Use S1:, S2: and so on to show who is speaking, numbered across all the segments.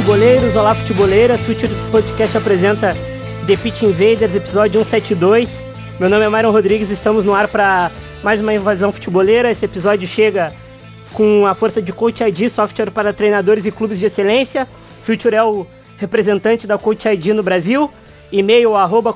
S1: Futeboleiros, olá futeboleiras, Future Podcast apresenta The Pitch Invaders, episódio 172. Meu nome é Myron Rodrigues, estamos no ar para mais uma invasão futeboleira. Esse episódio chega com a força de Coach ID, software para treinadores e clubes de excelência. Future é o representante da Coach ID no Brasil. E-mail arroba.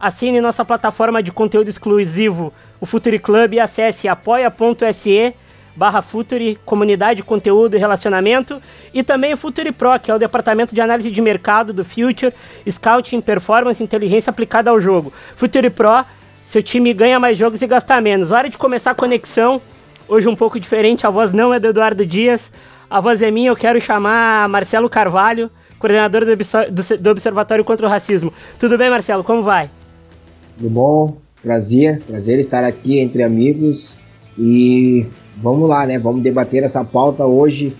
S1: Assine nossa plataforma de conteúdo exclusivo, o Future Club, e acesse apoia.se barra Futuri, comunidade, conteúdo e relacionamento, e também o Futuri Pro, que é o departamento de análise de mercado do Future, Scouting, Performance, Inteligência aplicada ao jogo. Futuri Pro, seu time ganha mais jogos e gasta menos. Hora de começar a conexão, hoje um pouco diferente, a voz não é do Eduardo Dias, a voz é minha, eu quero chamar Marcelo Carvalho, coordenador do, do, do Observatório contra o Racismo. Tudo bem, Marcelo, como vai?
S2: Tudo bom, prazer, prazer estar aqui entre amigos e vamos lá, né? Vamos debater essa pauta hoje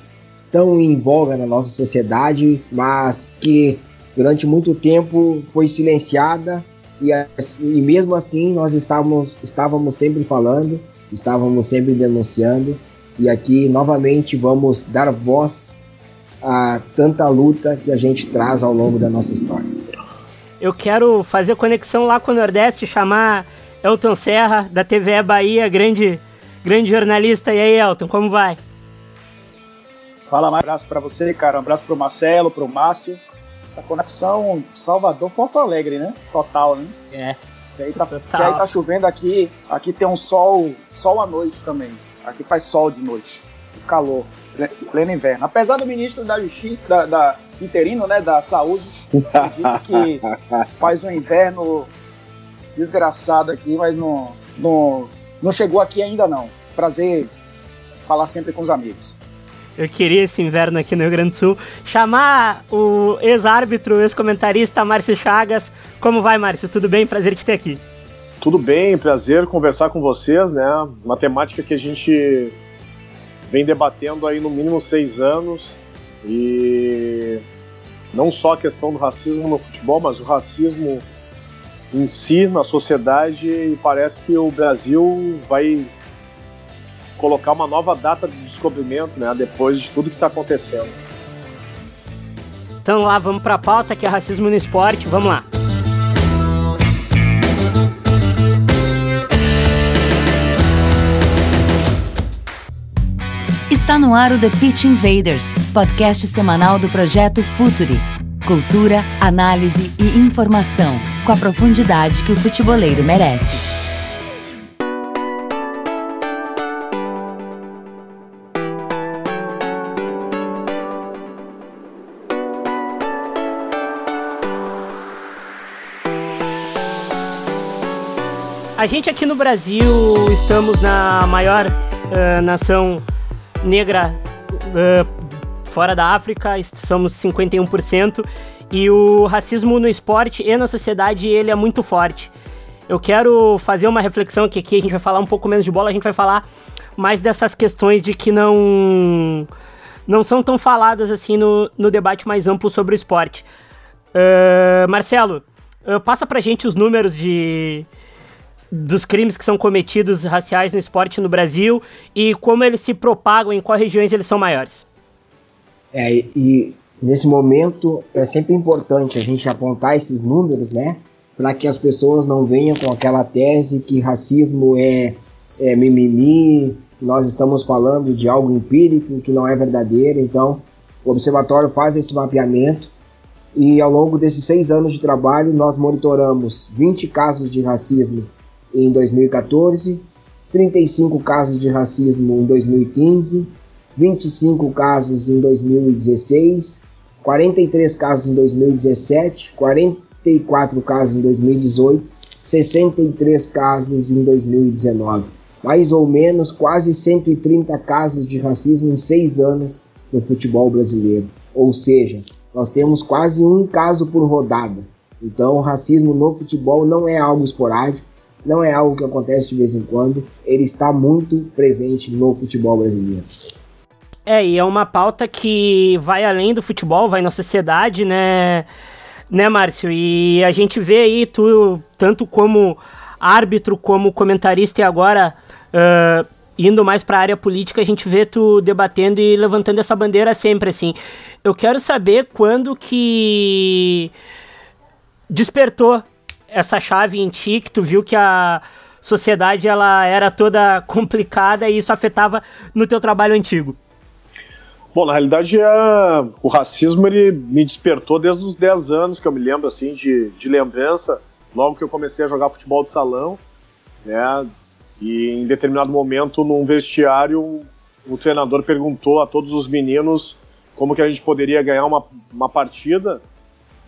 S2: tão em voga na nossa sociedade, mas que durante muito tempo foi silenciada e, e mesmo assim nós estávamos, estávamos sempre falando, estávamos sempre denunciando e aqui novamente vamos dar voz a tanta luta que a gente traz ao longo da nossa história.
S1: Eu quero fazer conexão lá com o Nordeste, chamar Elton Serra da TVE Bahia, grande grande jornalista. E aí, Elton, como vai?
S3: Fala, mais um abraço para você, cara. Um abraço pro Marcelo, pro Márcio. Essa conexão Salvador-Porto Alegre, né? Total, né?
S1: É.
S3: Se aí, tá, se aí tá chovendo aqui, aqui tem um sol, sol à noite também. Aqui faz sol de noite. Calor, pleno inverno. Apesar do ministro da Justiça, da, da interino, né, da saúde, que faz um inverno desgraçado aqui, mas não, não, não chegou aqui ainda não. Prazer falar sempre com os amigos.
S1: Eu queria esse inverno aqui no Rio Grande do Sul. Chamar o ex-árbitro, ex-comentarista Márcio Chagas. Como vai, Márcio? Tudo bem? Prazer te ter aqui.
S4: Tudo bem, prazer conversar com vocês, né? Uma temática que a gente vem debatendo aí no mínimo seis anos. E não só a questão do racismo no futebol, mas o racismo em si na sociedade e parece que o Brasil vai colocar uma nova data de descobrimento, né, depois de tudo que está acontecendo.
S1: Então lá, vamos para a pauta que é racismo no esporte, vamos lá.
S5: Está no ar o The Pitch Invaders, podcast semanal do projeto Futuri. Cultura, análise e informação, com a profundidade que o futeboleiro merece.
S1: A gente aqui no Brasil estamos na maior uh, nação negra uh, fora da África, somos 51%, e o racismo no esporte e na sociedade ele é muito forte. Eu quero fazer uma reflexão que aqui a gente vai falar um pouco menos de bola, a gente vai falar mais dessas questões de que não não são tão faladas assim no, no debate mais amplo sobre o esporte. Uh, Marcelo, uh, passa pra gente os números de, dos crimes que são cometidos raciais no esporte no Brasil e como eles se propagam, em quais regiões eles são maiores.
S2: É, e nesse momento é sempre importante a gente apontar esses números, né? Para que as pessoas não venham com aquela tese que racismo é, é mimimi, nós estamos falando de algo empírico que não é verdadeiro. Então, o observatório faz esse mapeamento e ao longo desses seis anos de trabalho nós monitoramos 20 casos de racismo em 2014, 35 casos de racismo em 2015 25 casos em 2016, 43 casos em 2017, 44 casos em 2018, 63 casos em 2019. Mais ou menos quase 130 casos de racismo em seis anos no futebol brasileiro. Ou seja, nós temos quase um caso por rodada. Então, o racismo no futebol não é algo esporádico, não é algo que acontece de vez em quando, ele está muito presente no futebol brasileiro.
S1: É, e é uma pauta que vai além do futebol, vai na sociedade, né, né, Márcio? E a gente vê aí, tu, tanto como árbitro, como comentarista e agora uh, indo mais para a área política, a gente vê tu debatendo e levantando essa bandeira sempre, assim. Eu quero saber quando que despertou essa chave em ti, que tu viu que a sociedade ela era toda complicada e isso afetava no teu trabalho antigo.
S4: Bom, na realidade, é, o racismo ele me despertou desde os 10 anos, que eu me lembro assim de, de lembrança, logo que eu comecei a jogar futebol de salão, né? E em determinado momento, num vestiário, o treinador perguntou a todos os meninos como que a gente poderia ganhar uma, uma partida.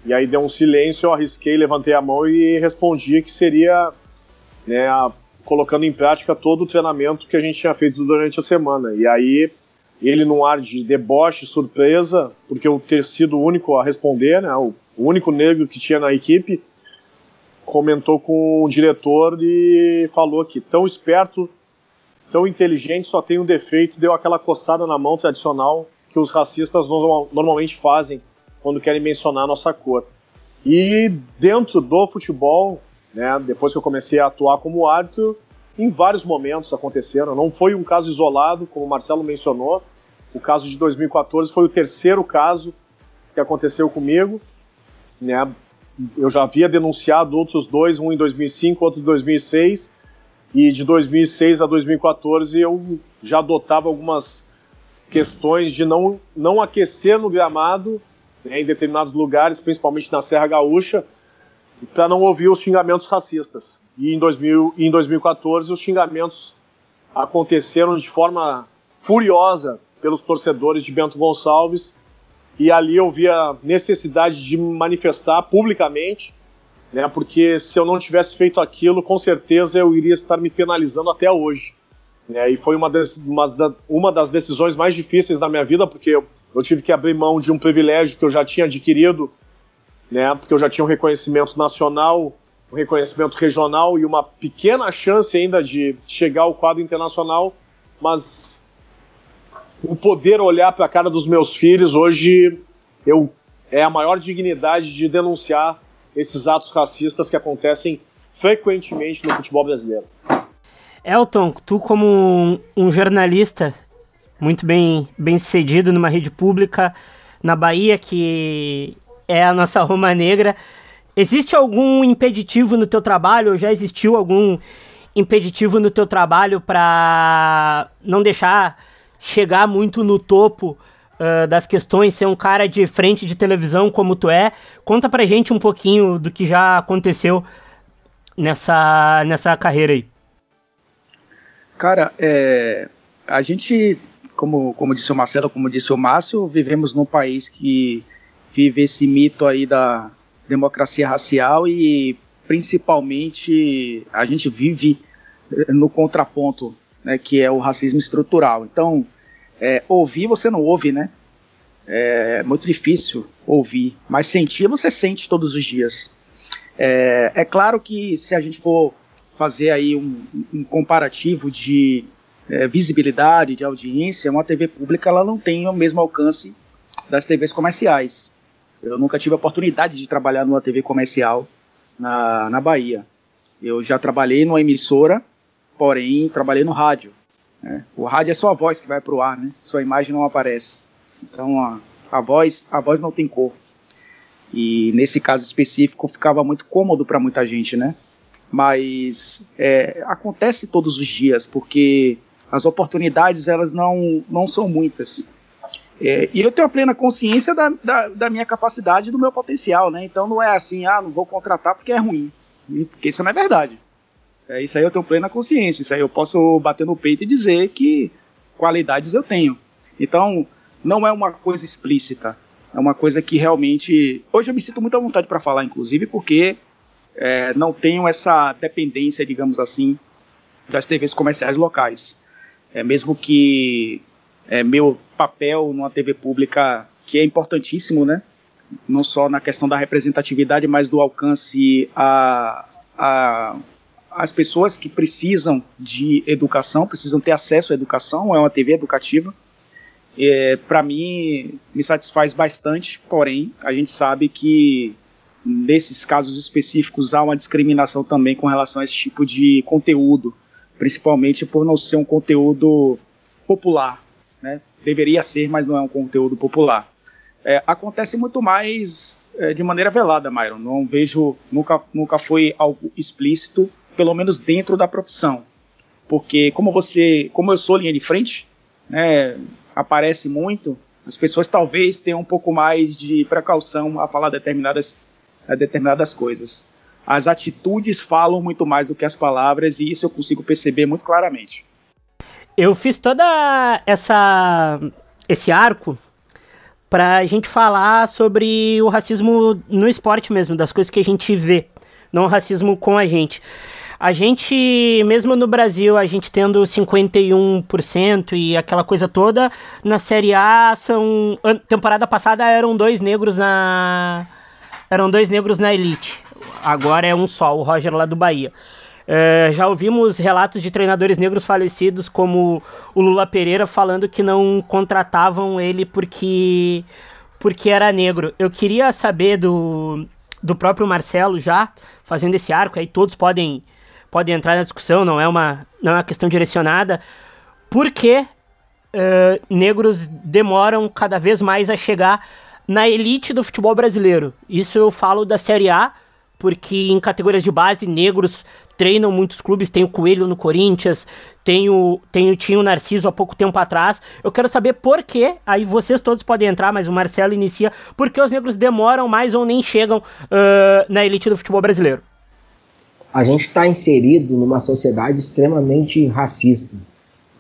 S4: E aí deu um silêncio, eu arrisquei, levantei a mão e respondi que seria né, a, colocando em prática todo o treinamento que a gente tinha feito durante a semana. E aí ele num ar de deboche, surpresa, porque eu ter sido o único a responder, né, o único negro que tinha na equipe, comentou com o diretor e falou que tão esperto, tão inteligente, só tem um defeito, deu aquela coçada na mão tradicional que os racistas normalmente fazem quando querem mencionar a nossa cor. E dentro do futebol, né, depois que eu comecei a atuar como árbitro, em vários momentos aconteceram. Não foi um caso isolado, como o Marcelo mencionou. O caso de 2014 foi o terceiro caso que aconteceu comigo. Né? Eu já havia denunciado outros dois, um em 2005, outro em 2006. E de 2006 a 2014 eu já adotava algumas questões de não, não aquecer no gramado né, em determinados lugares, principalmente na Serra Gaúcha, para não ouvir os xingamentos racistas. E em, 2000, em 2014 os xingamentos aconteceram de forma furiosa pelos torcedores de Bento Gonçalves e ali eu vi a necessidade de me manifestar publicamente, né, porque se eu não tivesse feito aquilo, com certeza eu iria estar me penalizando até hoje. Né, e foi uma das, uma, uma das decisões mais difíceis da minha vida, porque eu, eu tive que abrir mão de um privilégio que eu já tinha adquirido, né, porque eu já tinha um reconhecimento nacional, um reconhecimento regional e uma pequena chance ainda de chegar ao quadro internacional, mas o poder olhar para a cara dos meus filhos hoje eu é a maior dignidade de denunciar esses atos racistas que acontecem frequentemente no futebol brasileiro.
S1: Elton, tu como um, jornalista muito bem, bem sucedido numa rede pública na Bahia, que é a nossa Roma Negra. Existe algum impeditivo no teu trabalho, ou já existiu algum impeditivo no teu trabalho para não deixar chegar muito no topo uh, das questões, ser um cara de frente de televisão como tu é? Conta pra gente um pouquinho do que já aconteceu nessa, nessa carreira aí.
S6: Cara, é, a gente como, como disse o Marcelo, como disse o Márcio, vivemos num país que vive esse mito aí da democracia racial e principalmente a gente vive no contraponto, né, que é o racismo estrutural. Então, é, ouvir você não ouve, né? É muito difícil ouvir, mas sentir você sente todos os dias. É, é claro que se a gente for fazer aí um, um comparativo de é, visibilidade, de audiência, uma TV pública ela não tem o mesmo alcance das TVs comerciais. Eu nunca tive a oportunidade de trabalhar numa TV comercial na, na Bahia. Eu já trabalhei numa emissora, porém trabalhei no rádio. Né? O rádio é só a voz que vai para o ar, né? sua imagem não aparece. Então a, a, voz, a voz não tem cor. E nesse caso específico ficava muito cômodo para muita gente, né? Mas é, acontece todos os dias, porque as oportunidades elas não, não são muitas. É, e eu tenho a plena consciência da, da, da, minha capacidade do meu potencial, né? Então não é assim, ah, não vou contratar porque é ruim. Porque isso não é verdade. É, isso aí eu tenho plena consciência. Isso aí eu posso bater no peito e dizer que qualidades eu tenho. Então, não é uma coisa explícita. É uma coisa que realmente. Hoje eu me sinto muito à vontade para falar, inclusive, porque é, não tenho essa dependência, digamos assim, das TVs comerciais locais. É, mesmo que é, meu papel numa TV pública, que é importantíssimo, né? não só na questão da representatividade, mas do alcance a, a as pessoas que precisam de educação, precisam ter acesso à educação, é uma TV educativa. É, Para mim, me satisfaz bastante, porém, a gente sabe que nesses casos específicos há uma discriminação também com relação a esse tipo de conteúdo, principalmente por não ser um conteúdo popular. Né? Deveria ser, mas não é um conteúdo popular. É, acontece muito mais é, de maneira velada, Myron. Não vejo, nunca, nunca foi algo explícito pelo menos dentro da profissão. Porque como você, como eu sou linha de frente, né, aparece muito, as pessoas talvez tenham um pouco mais de precaução a falar determinadas, determinadas coisas. As atitudes falam muito mais do que as palavras e isso eu consigo perceber muito claramente.
S1: Eu fiz toda essa esse arco para a gente falar sobre o racismo no esporte mesmo, das coisas que a gente vê, não o racismo com a gente. A gente, mesmo no Brasil, a gente tendo 51% e aquela coisa toda, na Série A são. Temporada passada eram dois negros na. Eram dois negros na elite. Agora é um só, o Roger lá do Bahia. É, já ouvimos relatos de treinadores negros falecidos, como o Lula Pereira, falando que não contratavam ele porque, porque era negro. Eu queria saber do, do próprio Marcelo já, fazendo esse arco, aí todos podem podem entrar na discussão, não é uma, não é uma questão direcionada. Por que uh, negros demoram cada vez mais a chegar na elite do futebol brasileiro? Isso eu falo da Série A, porque em categorias de base, negros treinam muitos clubes, tem o Coelho no Corinthians, tem o, tem o, tinha o Narciso há pouco tempo atrás. Eu quero saber por que, aí vocês todos podem entrar, mas o Marcelo inicia, por que os negros demoram mais ou nem chegam uh, na elite do futebol brasileiro?
S2: A gente está inserido numa sociedade extremamente racista.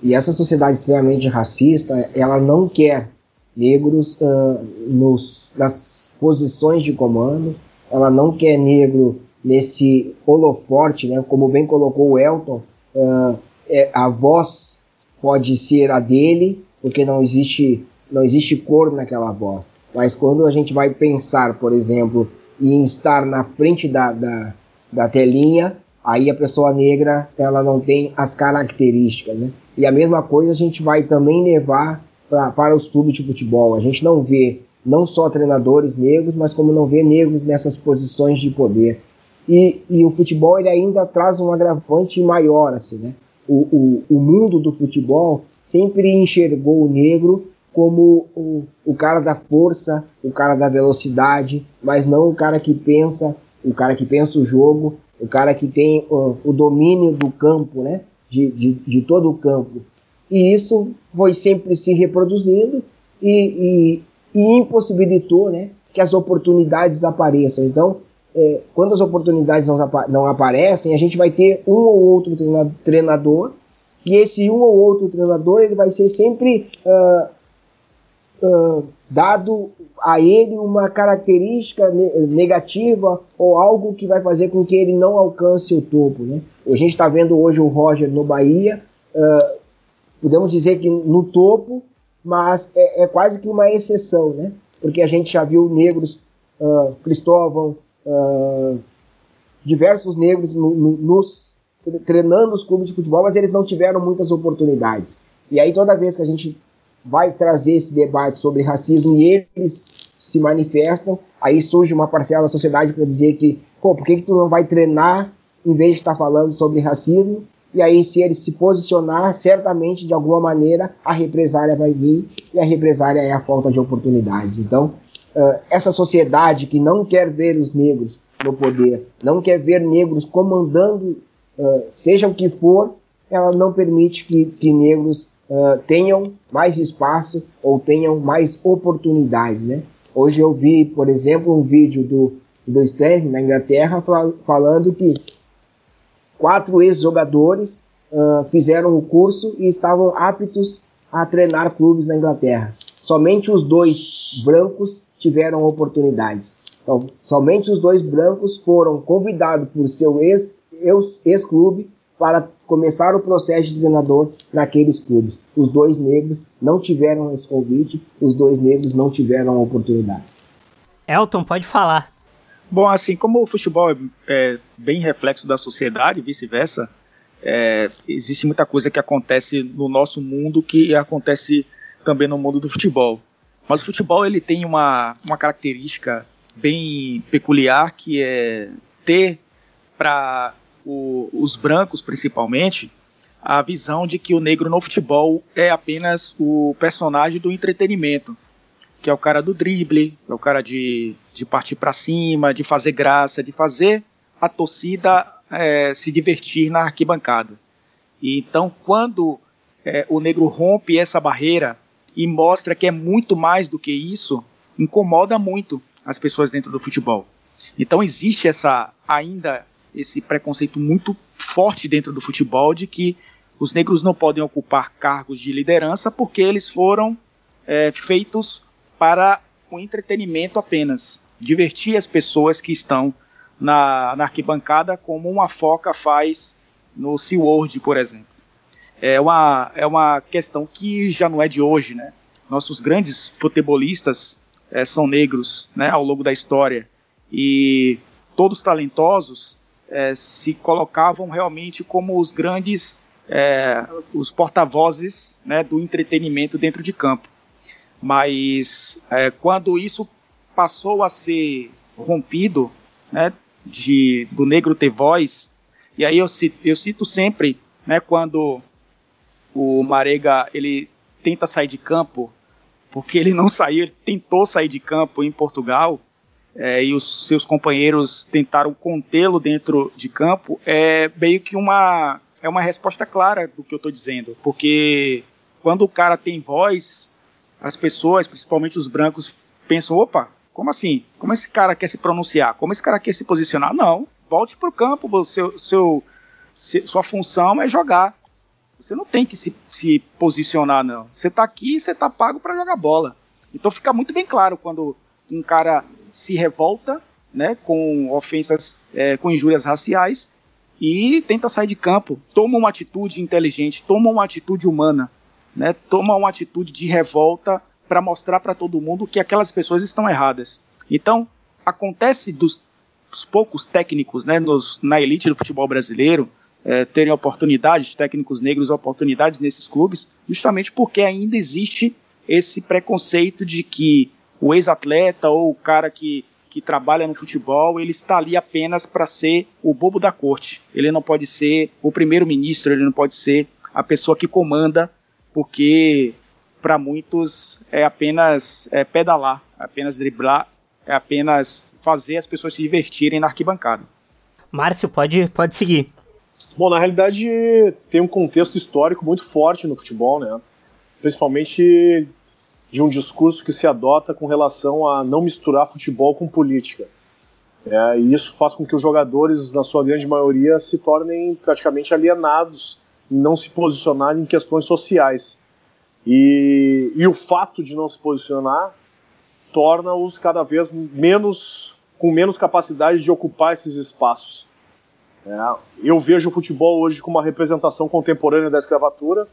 S2: E essa sociedade extremamente racista, ela não quer negros uh, nos, nas posições de comando, ela não quer negro nesse holoforte, né? como bem colocou o Elton, uh, é, a voz pode ser a dele, porque não existe, não existe cor naquela voz. Mas quando a gente vai pensar, por exemplo, em estar na frente da, da da telinha, aí a pessoa negra ela não tem as características, né? E a mesma coisa a gente vai também levar pra, para os clubes de futebol. A gente não vê não só treinadores negros, mas como não vê negros nessas posições de poder. E, e o futebol ele ainda traz um agravante maior, assim, né? O, o, o mundo do futebol sempre enxergou o negro como o, o cara da força, o cara da velocidade, mas não o cara que pensa o cara que pensa o jogo, o cara que tem uh, o domínio do campo, né? De, de, de, todo o campo. E isso foi sempre se reproduzindo e, e, e impossibilitou né, que as oportunidades apareçam. Então, é, quando as oportunidades não, não, aparecem, a gente vai ter um ou outro treinador, e esse um ou outro treinador ele vai ser sempre uh, uh, dado a ele uma característica negativa ou algo que vai fazer com que ele não alcance o topo. Né? A gente está vendo hoje o Roger no Bahia, uh, podemos dizer que no topo, mas é, é, quase que uma exceção, né? porque a gente já viu negros, uh, Cristóvão, uh, diversos negros no, no, nos, treinando os clubes de futebol, mas eles não tiveram muitas oportunidades. E aí toda vez que a gente vai trazer esse debate sobre racismo e eles se manifestam, aí surge uma parcela da sociedade para dizer que, pô, por que, que tu não vai treinar em vez de estar tá falando sobre racismo? E aí, se ele se posicionar, certamente, de alguma maneira, a represália vai vir, e a represália é a falta de oportunidades. Então, uh, essa sociedade que não quer ver os negros no poder, não quer ver negros comandando, uh, seja o que for, ela não permite que, que negros uh, tenham mais espaço ou tenham mais oportunidades, né? Hoje eu vi, por exemplo, um vídeo do, do Stanley na Inglaterra fal falando que quatro ex-jogadores uh, fizeram o curso e estavam aptos a treinar clubes na Inglaterra. Somente os dois brancos tiveram oportunidades. Então, somente os dois brancos foram convidados por seu ex-clube ex para começar o processo de treinador naqueles clubes. Os dois negros não tiveram esse convite, os dois negros não tiveram a oportunidade.
S1: Elton, pode falar.
S6: Bom, assim como o futebol é, é bem reflexo da sociedade e vice-versa, é, existe muita coisa que acontece no nosso mundo que acontece também no mundo do futebol. Mas o futebol ele tem uma, uma característica bem peculiar que é ter para os brancos principalmente a visão de que o negro no futebol é apenas o personagem do entretenimento que é o cara do drible, é o cara de, de partir para cima, de fazer graça, de fazer a torcida é, se divertir na arquibancada. E então, quando é, o negro rompe essa barreira e mostra que é muito mais do que isso, incomoda muito as pessoas dentro do futebol. Então existe essa ainda esse preconceito muito forte dentro do futebol de que os negros não podem ocupar cargos de liderança porque eles foram é, feitos para o entretenimento apenas, divertir as pessoas que estão na, na arquibancada, como uma foca faz no SeaWorld, por exemplo. É uma, é uma questão que já não é de hoje, né? Nossos grandes futebolistas é, são negros, né, ao longo da história, e todos talentosos é, se colocavam realmente como os grandes, é, os porta-vozes né, do entretenimento dentro de campo. Mas é, quando isso passou a ser rompido, né, de, do negro ter voz, e aí eu cito, eu cito sempre, né, quando o Marega ele tenta sair de campo, porque ele não saiu, ele tentou sair de campo em Portugal, é, e os seus companheiros tentaram contê-lo dentro de campo, é meio que uma, é uma resposta clara do que eu estou dizendo, porque quando o cara tem voz, as pessoas, principalmente os brancos, pensam: opa, como assim? Como esse cara quer se pronunciar? Como esse cara quer se posicionar? Não, volte para o campo, seu, seu, sua função é jogar. Você não tem que se, se posicionar, não. Você está aqui e você está pago para jogar bola. Então fica muito bem claro quando um cara se revolta né, com ofensas, é, com injúrias raciais e tenta sair de campo, toma uma atitude inteligente, toma uma atitude humana né, toma uma atitude de revolta para mostrar para todo mundo que aquelas pessoas estão erradas. Então, acontece dos, dos poucos técnicos né, nos, na elite do futebol brasileiro é, terem oportunidades, técnicos negros oportunidades nesses clubes, justamente porque ainda existe esse preconceito de que o ex-atleta ou o cara que, que trabalha no futebol, ele está ali apenas para ser o bobo da corte. Ele não pode ser o primeiro-ministro, ele não pode ser a pessoa que comanda porque para muitos é apenas é, pedalar, é apenas driblar, é apenas fazer as pessoas se divertirem na arquibancada.
S1: Márcio, pode, pode seguir.
S4: Bom, na realidade tem um contexto histórico muito forte no futebol, né? Principalmente de um discurso que se adota com relação a não misturar futebol com política. É, e isso faz com que os jogadores, na sua grande maioria, se tornem praticamente alienados não se posicionar em questões sociais. E, e o fato de não se posicionar torna-os cada vez menos com menos capacidade de ocupar esses espaços. É, eu vejo o futebol hoje como uma representação contemporânea da escravatura,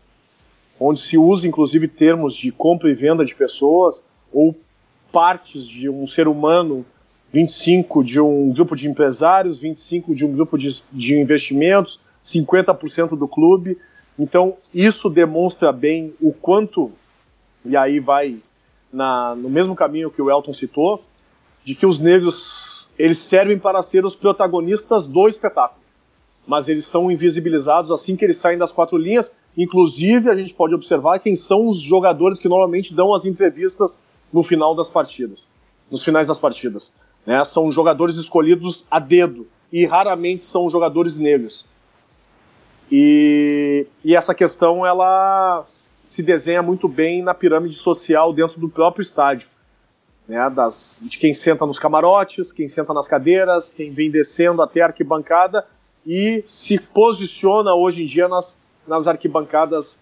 S4: onde se usa inclusive termos de compra e venda de pessoas ou partes de um ser humano, 25 de um grupo de empresários, 25 de um grupo de, de investimentos, 50% do clube. Então, isso demonstra bem o quanto, e aí vai na, no mesmo caminho que o Elton citou, de que os negros eles servem para ser os protagonistas do espetáculo. Mas eles são invisibilizados assim que eles saem das quatro linhas. Inclusive, a gente pode observar quem são os jogadores que normalmente dão as entrevistas no final das partidas, nos finais das partidas. Né? São jogadores escolhidos a dedo e raramente são jogadores negros. E, e essa questão ela se desenha muito bem na pirâmide social dentro do próprio estádio. Né, das, de quem senta nos camarotes, quem senta nas cadeiras, quem vem descendo até a arquibancada e se posiciona hoje em dia nas, nas arquibancadas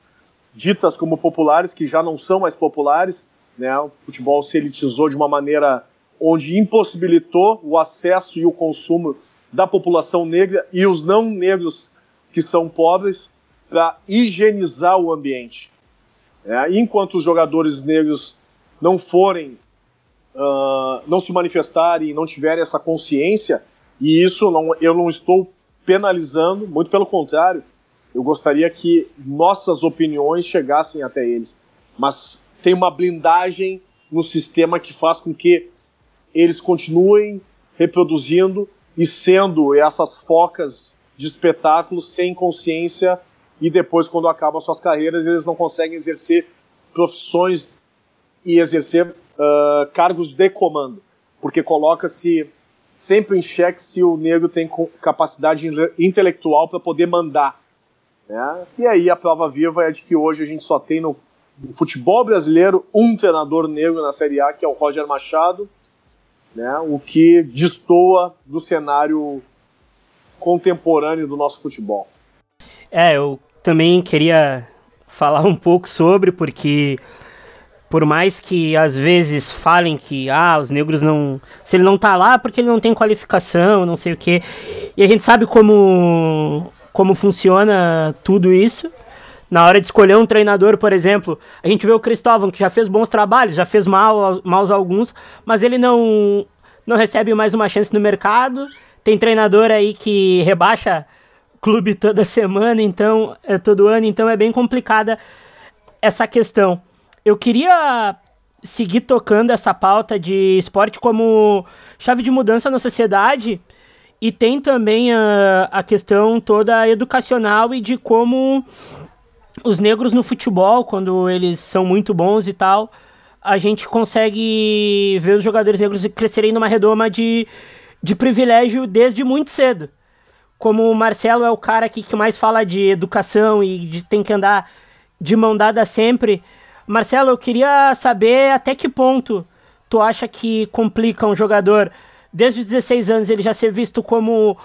S4: ditas como populares, que já não são mais populares. Né, o futebol se elitizou de uma maneira onde impossibilitou o acesso e o consumo da população negra e os não negros que são pobres para higienizar o ambiente. É, enquanto os jogadores negros não forem uh, não se manifestarem, não tiverem essa consciência, e isso não, eu não estou penalizando, muito pelo contrário, eu gostaria que nossas opiniões chegassem até eles. Mas tem uma blindagem no sistema que faz com que eles continuem reproduzindo e sendo essas focas de espetáculo sem consciência e depois, quando acabam suas carreiras, eles não conseguem exercer profissões e exercer uh, cargos de comando, porque coloca-se sempre em xeque se o negro tem capacidade intelectual para poder mandar. Né? E aí a prova viva é de que hoje a gente só tem no futebol brasileiro um treinador negro na Série A, que é o Roger Machado, né? o que destoa do cenário contemporâneo do nosso futebol.
S1: É, eu também queria falar um pouco sobre, porque por mais que às vezes falem que ah, os negros não. Se ele não tá lá porque ele não tem qualificação, não sei o que. E a gente sabe como, como funciona tudo isso. Na hora de escolher um treinador, por exemplo, a gente vê o Cristóvão, que já fez bons trabalhos, já fez mal, maus alguns, mas ele não, não recebe mais uma chance no mercado. Tem treinador aí que rebaixa clube toda semana, então, é, todo ano, então é bem complicada essa questão eu queria seguir tocando essa pauta de esporte como chave de mudança na sociedade e tem também a, a questão toda educacional e de como os negros no futebol, quando eles são muito bons e tal, a gente consegue ver os jogadores negros crescerem numa redoma de, de privilégio desde muito cedo. Como o Marcelo é o cara aqui que mais fala de educação e de tem que andar de mão dada sempre, Marcelo, eu queria saber até que ponto tu acha que complica um jogador desde os 16 anos ele já ser visto como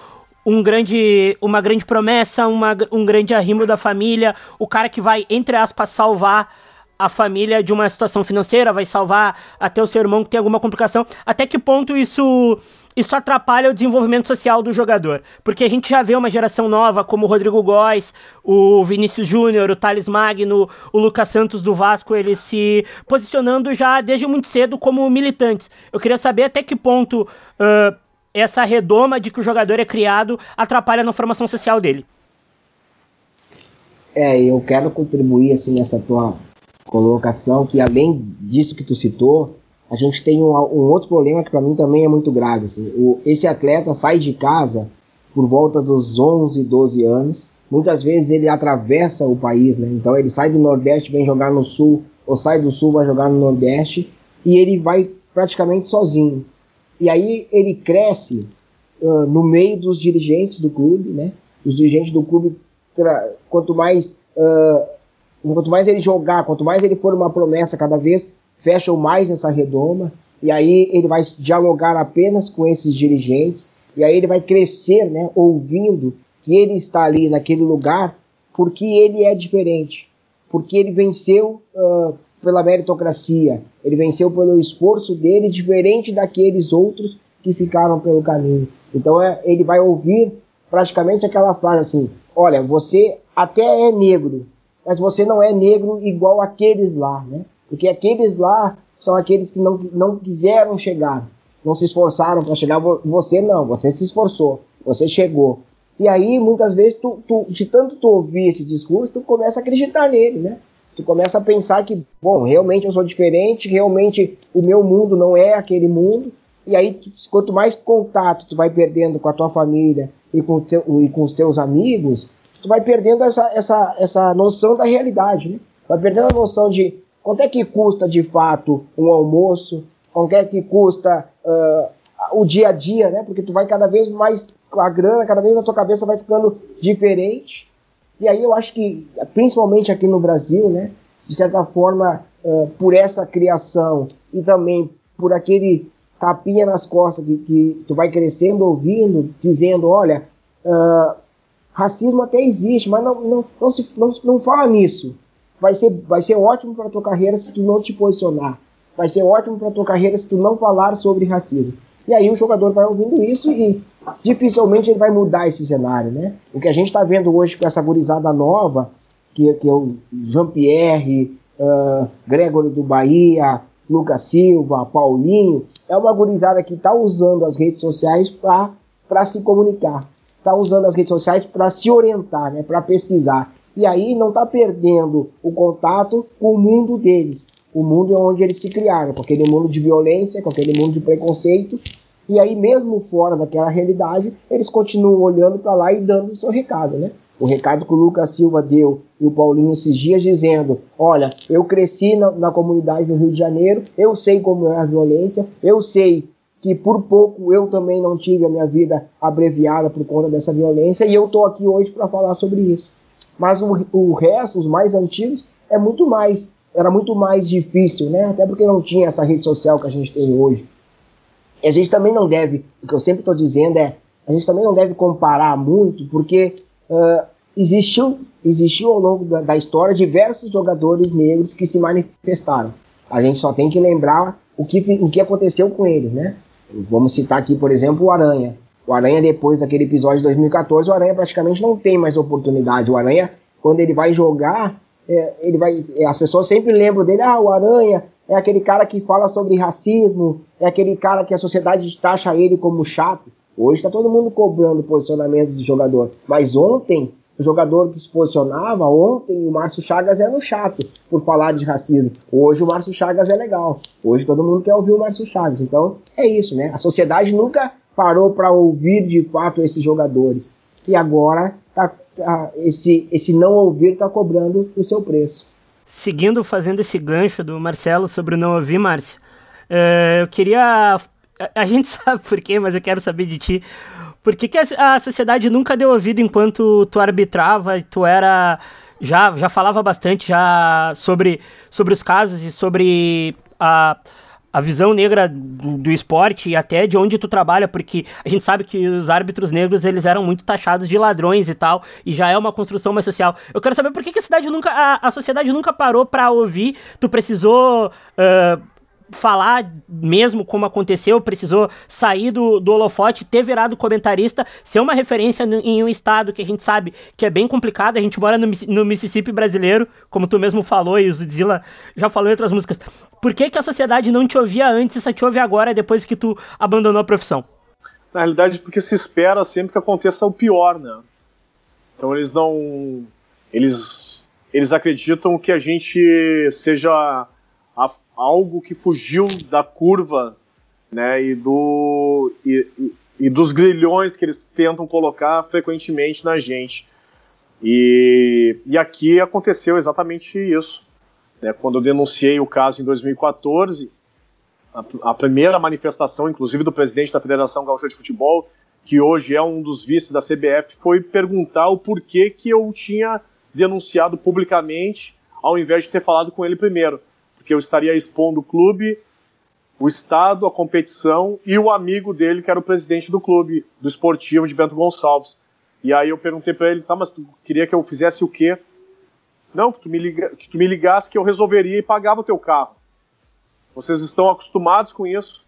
S1: um grande, uma grande promessa, uma, um grande arrimo da família, o cara que vai, entre aspas, salvar a família de uma situação financeira, vai salvar até o seu irmão que tem alguma complicação. Até que ponto isso isso atrapalha o desenvolvimento social do jogador. Porque a gente já vê uma geração nova, como o Rodrigo Góes, o Vinícius Júnior, o Thales Magno, o Lucas Santos do Vasco, eles se posicionando já desde muito cedo como militantes. Eu queria saber até que ponto uh, essa redoma de que o jogador é criado atrapalha na formação social dele.
S2: É, eu quero contribuir assim nessa tua colocação que além disso que tu citou, a gente tem um, um outro problema que para mim também é muito grave. Assim. O, esse atleta sai de casa por volta dos 11, 12 anos. Muitas vezes ele atravessa o país, né? Então ele sai do Nordeste, vem jogar no Sul, ou sai do Sul, vai jogar no Nordeste, e ele vai praticamente sozinho. E aí ele cresce uh, no meio dos dirigentes do clube, né? Os dirigentes do clube, quanto mais uh, quanto mais ele jogar, quanto mais ele for uma promessa cada vez, fecham mais essa redoma, e aí ele vai dialogar apenas com esses dirigentes, e aí ele vai crescer, né, ouvindo que ele está ali naquele lugar porque ele é diferente, porque ele venceu uh, pela meritocracia, ele venceu pelo esforço dele, diferente daqueles outros que ficaram pelo caminho. Então é, ele vai ouvir praticamente aquela frase assim: olha, você até é negro, mas você não é negro igual aqueles lá, né? Porque aqueles lá são aqueles que não, não quiseram chegar, não se esforçaram para chegar. Você não, você se esforçou, você chegou. E aí, muitas vezes, tu, tu, de tanto tu ouvir esse discurso, tu começa a acreditar nele, né? Tu começa a pensar que, bom, realmente eu sou diferente, realmente o meu mundo não é aquele mundo. E aí, quanto mais contato tu vai perdendo com a tua família e com, teu, e com os teus amigos, tu vai perdendo essa, essa, essa noção da realidade, né? Vai perdendo a noção de Quanto é que custa de fato um almoço? Quanto é que custa uh, o dia a dia, né? Porque tu vai cada vez mais com a grana, cada vez a tua cabeça vai ficando diferente. E aí eu acho que, principalmente aqui no Brasil, né? De certa forma, uh, por essa criação e também por aquele tapinha nas costas que, que tu vai crescendo ouvindo, dizendo, olha, uh, racismo até existe, mas não, não, não, se, não, não fala nisso vai ser, vai ser ótimo para tua carreira se tu não te posicionar. Vai ser ótimo para tua carreira se tu não falar sobre racismo. E aí o jogador vai ouvindo isso e dificilmente ele vai mudar esse cenário, né? O que a gente está vendo hoje com essa gurizada nova, que, que é o Jean-Pierre, uh, Gregory do Bahia, Lucas Silva, Paulinho, é uma gurizada que está usando as redes sociais para se comunicar, está usando as redes sociais para se orientar, né, para pesquisar. E aí não está perdendo o contato com o mundo deles, o mundo onde eles se criaram, com aquele mundo de violência, com aquele mundo de preconceito. E aí, mesmo fora daquela realidade, eles continuam olhando para lá e dando o seu recado, né? O recado que o Lucas Silva deu e o Paulinho esses dias dizendo: Olha, eu cresci na, na comunidade do Rio de Janeiro, eu sei como é a violência, eu sei que por pouco eu também não tive a minha vida abreviada por conta dessa violência e eu estou aqui hoje para falar sobre isso. Mas o, o resto, os mais antigos, é muito mais, era muito mais difícil, né? Até porque não tinha essa rede social que a gente tem hoje. E a gente também não deve, o que eu sempre estou dizendo é, a gente também não deve comparar muito, porque uh, existiu, existiu ao longo da, da, história diversos jogadores negros que se manifestaram. A gente só tem que lembrar o que, o que aconteceu com eles, né? Vamos citar aqui, por exemplo, o Aranha. O Aranha, depois daquele episódio de 2014, o Aranha praticamente não tem mais oportunidade. O Aranha, quando ele vai jogar, é, ele vai, é, as pessoas sempre lembram dele, ah, o Aranha é aquele cara que fala sobre racismo, é aquele cara que a sociedade taxa ele como chato. Hoje está todo mundo cobrando posicionamento de jogador. Mas ontem, o jogador que se posicionava, ontem o Márcio Chagas era um chato por falar de racismo. Hoje o Márcio Chagas é legal. Hoje todo mundo quer ouvir o Márcio Chagas. Então é isso, né? A sociedade nunca parou para ouvir de fato esses jogadores. E agora tá, tá, esse, esse não ouvir está cobrando o seu preço.
S1: Seguindo fazendo esse gancho do Marcelo sobre o não ouvir, Márcio, uh, eu queria a, gente sabe por quê, mas eu quero saber de ti. Por que, que a, a sociedade nunca deu ouvido enquanto tu arbitrava e tu era. Já, já falava bastante já sobre, sobre os casos e sobre a, a visão negra do, esporte e até de onde tu trabalha, porque a gente sabe que os árbitros negros eles eram muito taxados de ladrões e tal, e já é uma construção mais social. Eu quero saber por que, que a cidade nunca, a, a sociedade nunca parou para ouvir. Tu precisou uh, falar mesmo como aconteceu, precisou sair do, do holofote, ter virado comentarista, ser uma referência no, em um estado que a gente sabe que é bem complicado, a gente mora no, no Mississippi brasileiro, como tu mesmo falou e o Zila já falou em outras músicas. Por que, que a sociedade não te ouvia antes e só te ouve agora, depois que tu abandonou a profissão?
S4: Na realidade, porque se espera sempre que aconteça o pior, né? Então eles não... Eles, eles acreditam que a gente seja a, algo que fugiu da curva né, e, do, e, e, dos grilhões que eles tentam colocar frequentemente na gente. E, e aqui aconteceu exatamente isso. Né, quando eu denunciei o caso em 2014, a, a, primeira manifestação, inclusive do presidente da Federação Gaúcha de Futebol, que hoje é um dos vices da CBF, foi perguntar o porquê que eu tinha denunciado publicamente ao invés de ter falado com ele primeiro porque eu estaria expondo o clube, o Estado, a competição e o amigo dele, que era o presidente do clube, do esportivo de Bento Gonçalves. E aí eu perguntei para ele, tá, mas tu queria que eu fizesse o quê? Não, que tu, me que tu me ligasse que eu resolveria e pagava o teu carro. Vocês estão acostumados com isso.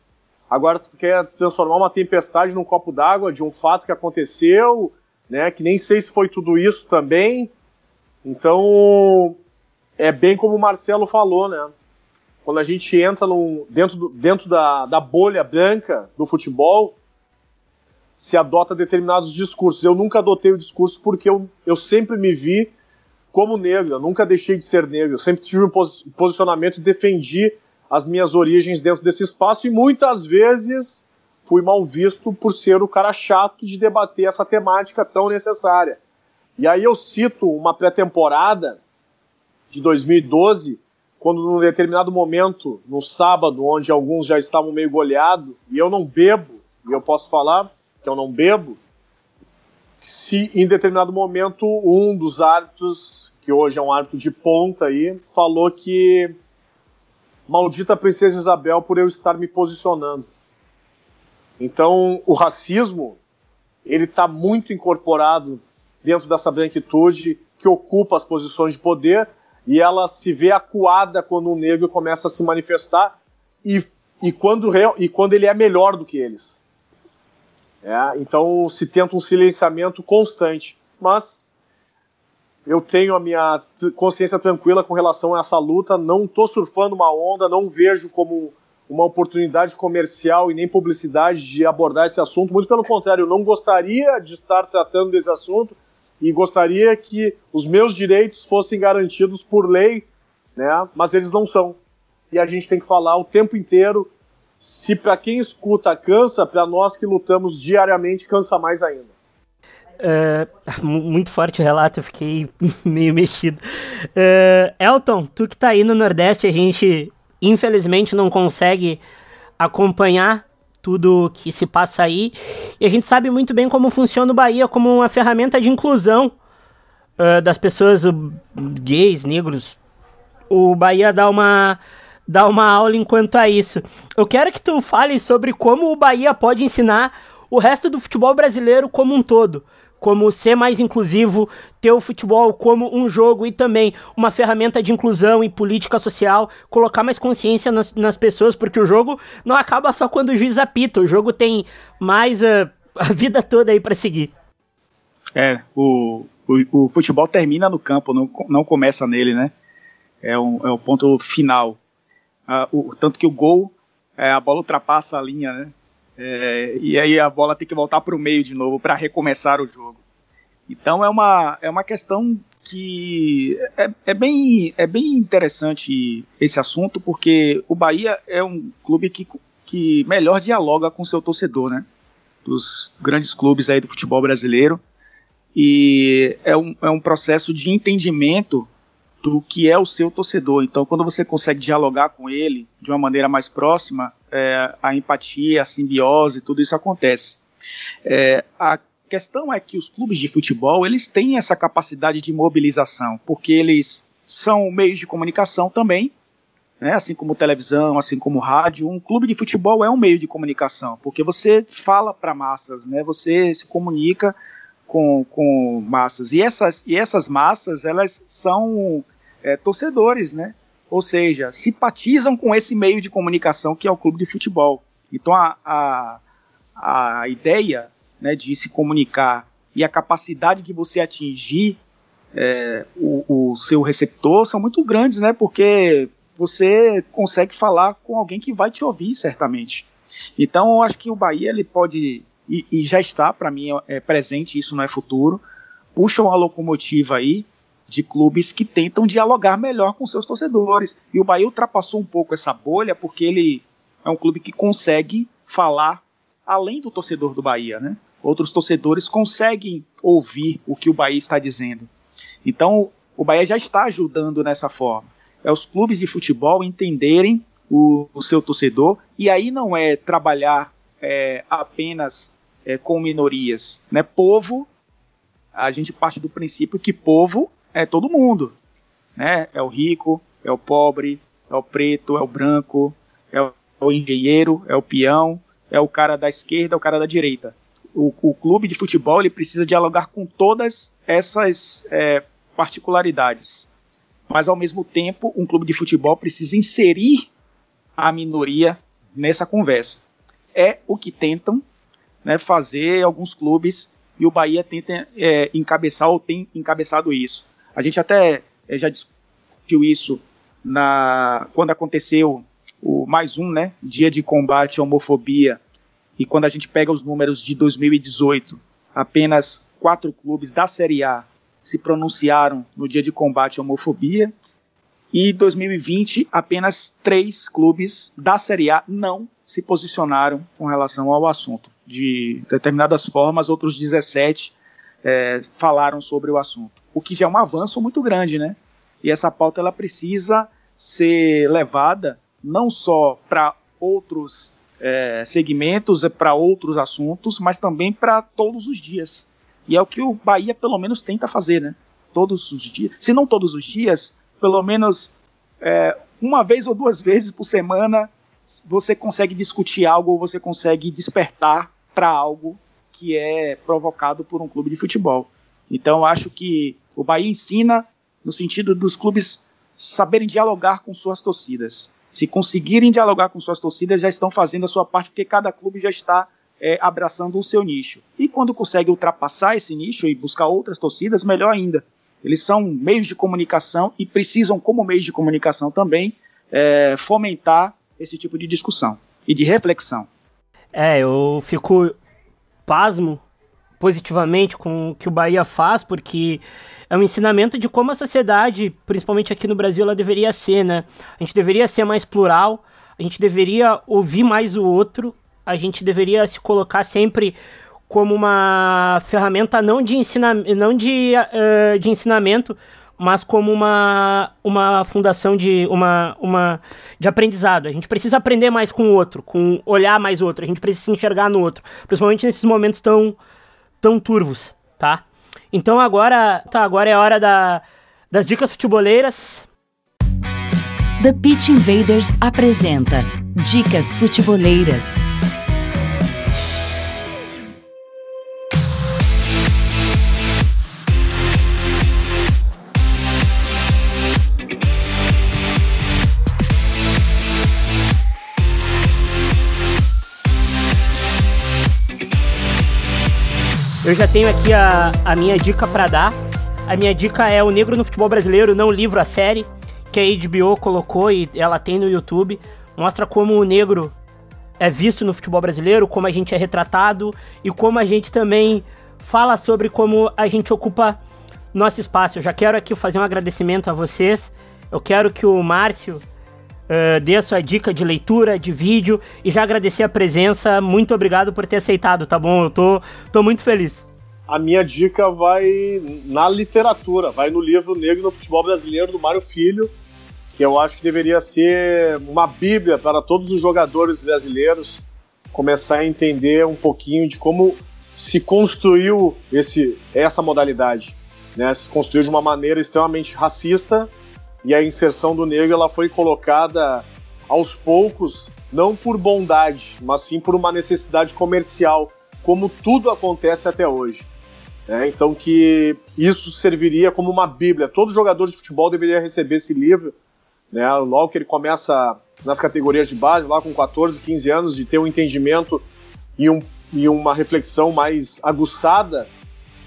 S4: Agora tu quer transformar uma tempestade num copo d'água de um fato que aconteceu, né? Que nem sei se foi tudo isso também. Então, é bem como o Marcelo falou, né? Quando a gente entra num, dentro, do, dentro da, da bolha branca do futebol, se adota determinados discursos. Eu nunca adotei o discurso porque eu, eu sempre me vi como negro, eu nunca deixei de ser negro, eu sempre tive um posicionamento e defendi as minhas origens dentro desse espaço e muitas vezes fui mal visto por ser o cara chato de debater essa temática tão necessária. E aí eu cito uma pré-temporada de 2012 quando num determinado momento, no sábado, onde alguns já estavam meio goleados, e eu não bebo, e eu posso falar que eu não bebo, se em determinado momento um dos árbitros, que hoje é um árbitro de ponta aí, falou que maldita princesa Isabel por eu estar me posicionando. Então, o racismo, ele está muito incorporado dentro dessa branquitude que ocupa as posições de poder, e ela se vê acuada quando o negro começa a se manifestar e, e, quando, e quando ele é melhor do que eles. É, então se tenta um silenciamento constante. Mas eu tenho a minha consciência tranquila com relação a essa luta, não estou surfando uma onda, não vejo como uma oportunidade comercial e nem publicidade de abordar esse assunto. Muito pelo contrário, eu não gostaria de estar tratando desse assunto e gostaria que os meus direitos fossem garantidos por lei, né? Mas eles não são. E a gente tem que falar o tempo inteiro. Se para quem escuta cansa, para nós que lutamos diariamente cansa mais ainda.
S1: Uh, muito forte o relato, eu fiquei meio mexido. Uh, Elton, tu que tá aí no Nordeste, a gente infelizmente não consegue acompanhar tudo que se passa aí. E a gente sabe muito bem como funciona o Bahia como uma ferramenta de inclusão uh, das pessoas gays, negros. O Bahia dá uma, dá uma aula enquanto a isso. Eu quero que tu fale sobre como o Bahia pode ensinar o resto do futebol brasileiro como um todo como ser mais inclusivo, ter o futebol como um jogo e também uma ferramenta de inclusão e política social, colocar mais consciência nas, nas pessoas, porque o jogo não acaba só quando o juiz apita, o jogo tem mais a, a vida toda aí para seguir.
S6: É, o, o, o, futebol termina no campo, não, não começa nele, né? É, um, é o ponto final. Ah, o, tanto que o gol, é, a bola ultrapassa a linha, né? É, e aí a bola tem que voltar para o meio de novo para recomeçar o jogo. Então é uma, é uma questão que é, é, bem, é bem interessante esse assunto, porque o Bahia é um clube que, que melhor dialoga com seu torcedor, né? Dos grandes clubes aí do futebol brasileiro. E é um, é um processo de entendimento do que é o seu torcedor. Então, quando você consegue dialogar com ele de uma maneira mais próxima, é, a empatia, a simbiose, tudo isso acontece. É, a questão é que os clubes de futebol eles têm essa capacidade de mobilização, porque eles são meios de comunicação também, né, assim como televisão, assim como rádio. Um clube de futebol é um meio de comunicação, porque você fala para massas, né, você se comunica com, com massas. E essas, e essas massas, elas são é, torcedores, né? Ou seja, simpatizam com esse meio de comunicação que é o clube de futebol. Então a, a, a ideia né, de se comunicar e a capacidade de você atingir é, o, o, seu receptor são muito grandes, né? Porque você consegue falar com alguém que vai te ouvir, certamente. Então, eu acho que o Bahia ele pode e, e já está, para mim, é presente, isso não é futuro, puxam a locomotiva aí de clubes que tentam dialogar melhor com seus torcedores. E o Bahia ultrapassou um pouco essa bolha porque ele é um clube que consegue falar além do torcedor do Bahia, né? Outros torcedores conseguem ouvir o que o Bahia está dizendo. Então, o Bahia já está ajudando nessa forma. É os clubes de futebol entenderem o, o seu torcedor e aí não é trabalhar é, apenas é, com minorias. Né? Povo, a gente parte do princípio que povo é todo mundo. Né? É o rico, é o pobre, é o preto, é o branco, é o, engenheiro, é o peão, é o cara da esquerda, é o cara da direita. O, o clube de futebol ele precisa dialogar com todas essas é, particularidades. Mas ao mesmo tempo, um clube de futebol precisa inserir a minoria nessa conversa. É o que tentam né, fazer alguns clubes e o Bahia tenta é, encabeçar ou tem encabeçado isso. A gente até é, já discutiu isso na quando aconteceu o mais um, né, dia de combate à homofobia e quando a gente pega os números de 2018, apenas quatro clubes da Série A se pronunciaram no dia de combate à homofobia e 2020 apenas três clubes da Série A não se posicionaram com relação ao assunto de determinadas formas, outros 17 é, falaram sobre o assunto, o que já é um avanço muito grande, né? E essa pauta ela precisa ser levada não só para outros é, segmentos, para outros assuntos, mas também para todos os dias. E é o que o Bahia pelo menos tenta fazer, né? Todos os dias, se não todos os dias, pelo menos é, uma vez ou duas vezes por semana você consegue discutir algo você consegue despertar para algo que é provocado por um clube de futebol. Então acho que o Bahia ensina no sentido dos clubes saberem dialogar com suas torcidas. Se conseguirem dialogar com suas torcidas, já estão fazendo a sua parte, porque cada clube já está é, abraçando o seu nicho. E quando consegue ultrapassar esse nicho e buscar outras torcidas, melhor ainda. Eles são meios de comunicação e precisam, como meios de comunicação também, é, fomentar esse tipo de discussão e de reflexão.
S1: É, eu fico pasmo positivamente com o que o Bahia faz, porque é um ensinamento de como a sociedade, principalmente aqui no Brasil, ela deveria ser, né? A gente deveria ser mais plural, a gente deveria ouvir mais o outro, a gente deveria se colocar sempre como uma ferramenta não de, ensina, não de, uh, de ensinamento, mas como uma, uma fundação de uma, uma de aprendizado. A gente precisa aprender mais com o outro, com olhar mais o outro. A gente precisa se enxergar no outro, principalmente nesses momentos tão tão turvos, tá? Então agora, tá, agora é hora da, das dicas futeboleiras.
S5: The Pitch Invaders apresenta Dicas Futeboleiras.
S1: Eu já tenho aqui a, a minha dica para dar. A minha dica é O Negro no Futebol Brasileiro, não livro, a série, que a HBO colocou e ela tem no YouTube. Mostra como o negro é visto no futebol brasileiro, como a gente é retratado e como a gente também fala sobre como a gente ocupa nosso espaço. Eu já quero aqui fazer um agradecimento a vocês. Eu quero que o Márcio uh, dê a sua dica de leitura, de vídeo e já agradecer a presença. Muito obrigado por ter aceitado, tá bom? Eu tô, tô muito feliz.
S4: A minha dica vai na literatura, vai no livro Negro no Futebol Brasileiro do Mário Filho, que eu acho que deveria ser uma bíblia para todos os jogadores brasileiros começar a entender um pouquinho de como se construiu esse, essa modalidade. Né? Se construiu de uma maneira extremamente racista e a inserção do negro ela foi colocada aos poucos, não por bondade, mas sim por uma necessidade comercial, como tudo acontece até hoje. É, então que isso serviria como uma bíblia. Todo jogador de futebol deveria receber esse livro, né, logo que ele começa nas categorias de base, lá com 14, 15 anos, de ter um entendimento e, um, e uma reflexão mais aguçada,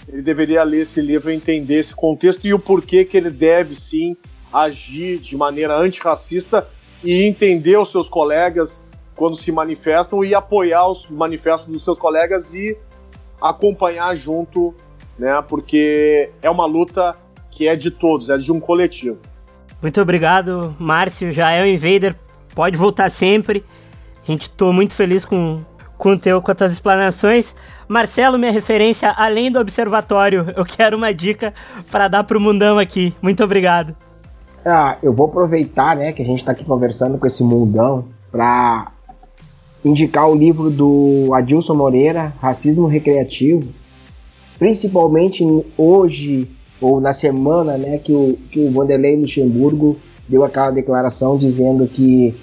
S4: ele deveria ler esse livro e entender esse contexto e o porquê que ele deve sim agir de maneira antirracista e entender os seus colegas quando se manifestam e apoiar os manifestos dos seus colegas e acompanhar junto, né? Porque é uma luta que é de todos, é de um coletivo.
S1: Muito obrigado, Márcio. Já é o Invader, pode voltar sempre. A gente estou muito feliz com, com, teu, com as tuas explanações. Marcelo, minha referência, além do observatório, eu quero uma dica para dar para o mundão aqui. Muito obrigado.
S2: Ah, eu vou aproveitar, né, que a gente está aqui conversando com esse mundão para indicar o livro do Adilson Moreira, Racismo Recreativo, principalmente hoje ou na semana, né, que o que o Vanderlei Luxemburgo deu aquela declaração dizendo que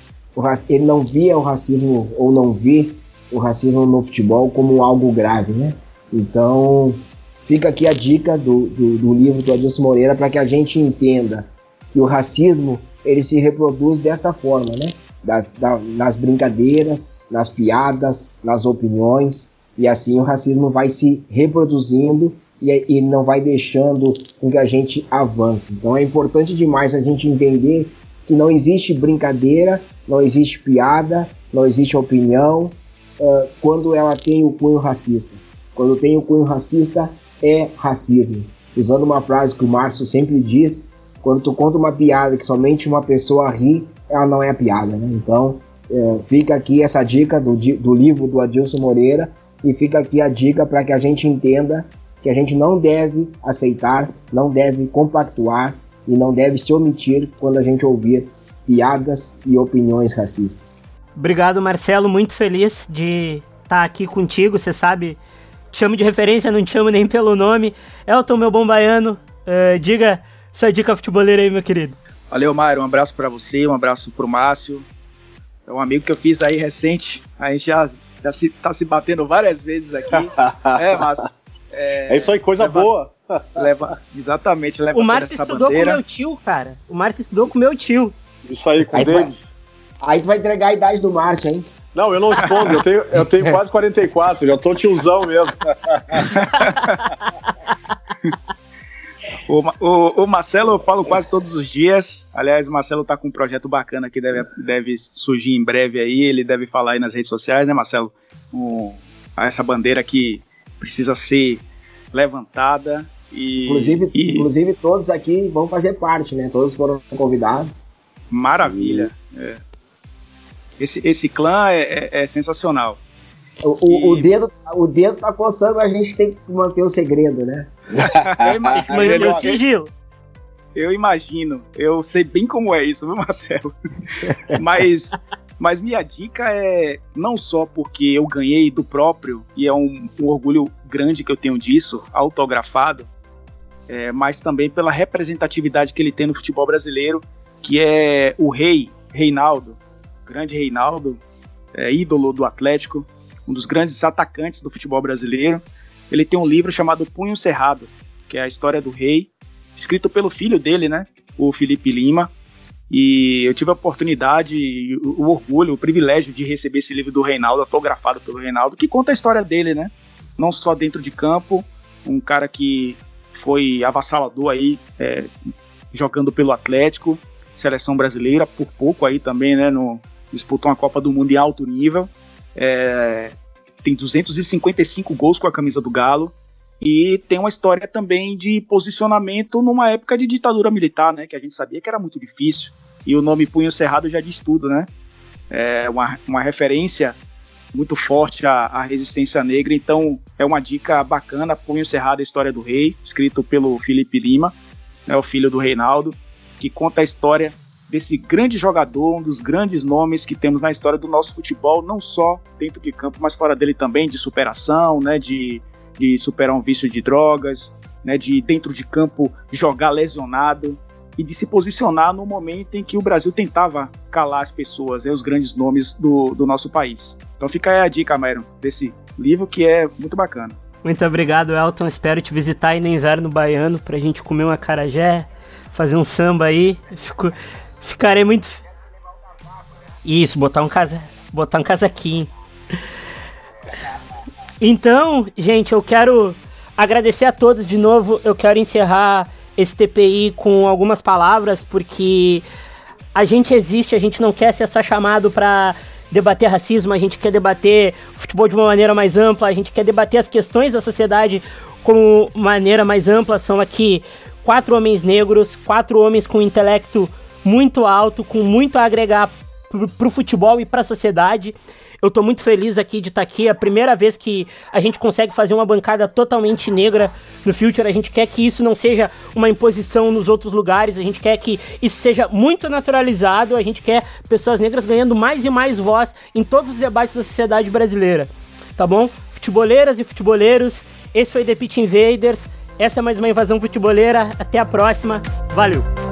S2: ele não via o racismo ou não vê o racismo no futebol como algo grave, né? Então fica aqui a dica do, do, do livro do Adilson Moreira para que a gente entenda que o racismo ele se reproduz dessa forma, né? Da, da, nas brincadeiras, nas piadas, nas opiniões, e assim o racismo vai se reproduzindo e, e não vai deixando com que a gente avance. Então é importante demais a gente entender que não existe brincadeira, não existe piada, não existe opinião uh, quando ela tem o cunho racista. Quando tem o cunho racista, é racismo. Usando uma frase que o Márcio sempre diz, quando tu conta uma piada que somente uma pessoa ri, ela não é piada, né? Então, é, fica aqui essa dica do, do livro do Adilson Moreira e fica aqui a dica para que a gente entenda que a gente não deve aceitar, não deve compactuar e não deve se omitir quando a gente ouvir piadas e opiniões racistas.
S1: Obrigado, Marcelo. Muito feliz de estar aqui contigo. Você sabe, te chamo de referência, não te chamo nem pelo nome. Elton, meu bom baiano, uh, diga essa dica futeboleira aí, meu querido.
S6: Valeu, Mário. Um abraço para você, um abraço pro Márcio. É um amigo que eu fiz aí recente. A gente já, já se, tá se batendo várias vezes aqui. é, Márcio.
S4: É, é, isso aí, coisa leva, boa.
S6: leva, exatamente, leva
S1: O Márcio estudou bandeira. com meu tio, cara. O Márcio estudou com meu tio.
S4: Isso aí, com aí tu, vai,
S2: aí tu vai entregar a idade do Márcio, hein?
S4: Não, eu não respondo. Eu tenho, eu tenho quase 44, já tô tiozão mesmo.
S6: O, o, o, Marcelo eu falo quase todos os dias. Aliás, o Marcelo tá com um projeto bacana que deve, deve surgir em breve aí. Ele deve falar aí nas redes sociais, né, Marcelo? Um, essa bandeira que precisa ser levantada. E,
S2: inclusive,
S6: e...
S2: inclusive, todos aqui vão fazer parte, né? Todos foram convidados.
S6: Maravilha. E... É. Esse, esse clã é, é, é sensacional.
S2: O, e... o, dedo, o dedo tá coçando, mas a gente tem que manter o segredo, né?
S6: eu imagino, o sigilo. Eu imagino, eu sei bem como é isso, viu, Marcelo? mas, mas minha dica é não só porque eu ganhei do próprio, e é um, um orgulho grande que eu tenho disso, autografado, é, mas também pela representatividade que ele tem no futebol brasileiro, que é o rei, Reinaldo, grande Reinaldo, é, ídolo do Atlético, um dos grandes atacantes do futebol brasileiro. Ele tem um livro chamado Punho Cerrado, que é a história do rei, escrito pelo filho dele, né, o Felipe Lima. E eu tive a oportunidade, o, orgulho, o privilégio de receber esse livro do Reinaldo, autografado pelo Reinaldo, que conta a história dele, né? Não só dentro de campo, um cara que foi avassalador aí, é, jogando pelo Atlético, seleção brasileira, por pouco aí também, né? No, disputou uma Copa do Mundo em alto nível. É, tem 255 gols com a camisa do Galo e tem uma história também de posicionamento numa época de ditadura militar, né? Que a gente sabia que era muito difícil. E o nome Punho Cerrado já diz tudo, né? É uma, uma referência muito forte à, à, resistência negra. Então é uma dica bacana, Punho Cerrado, a história do rei, escrito pelo Felipe Lima, né, o filho do Reinaldo, que conta a história desse grande jogador, um dos grandes nomes que temos na história do nosso futebol, não só dentro de campo, mas fora dele também, de superação, né, de, de superar um vício de drogas, né, de dentro de campo jogar lesionado e de se posicionar no momento em que o Brasil tentava calar as pessoas, né, os grandes nomes do, do nosso país. Então fica aí a dica, Myron, desse livro que é muito bacana.
S1: Muito obrigado, Elton. Espero te visitar aí no inverno baiano pra gente comer uma carajé, fazer um samba aí. Fico, Ficarei muito. Isso, botar um casa, botar um casaquinho. Então, gente, eu quero agradecer a todos de novo. Eu quero encerrar esse TPI com algumas palavras, porque a gente existe, a gente não quer ser só chamado para debater racismo, a gente quer debater futebol de uma maneira mais ampla, a gente quer debater as questões da sociedade como maneira mais ampla. São aqui quatro homens negros, quatro homens com intelecto muito alto, com muito a agregar para o futebol e para a sociedade. Eu estou muito feliz aqui de estar tá aqui. É a primeira vez que a gente consegue fazer uma bancada totalmente negra no Future. A gente quer que isso não seja uma imposição nos outros lugares. A gente quer que isso seja muito naturalizado. A gente quer pessoas negras ganhando mais e mais voz em todos os debates da sociedade brasileira. Tá bom? Futeboleiras e futeboleiros, esse foi The Pitch Invaders. Essa é mais uma invasão futeboleira. Até a próxima. Valeu!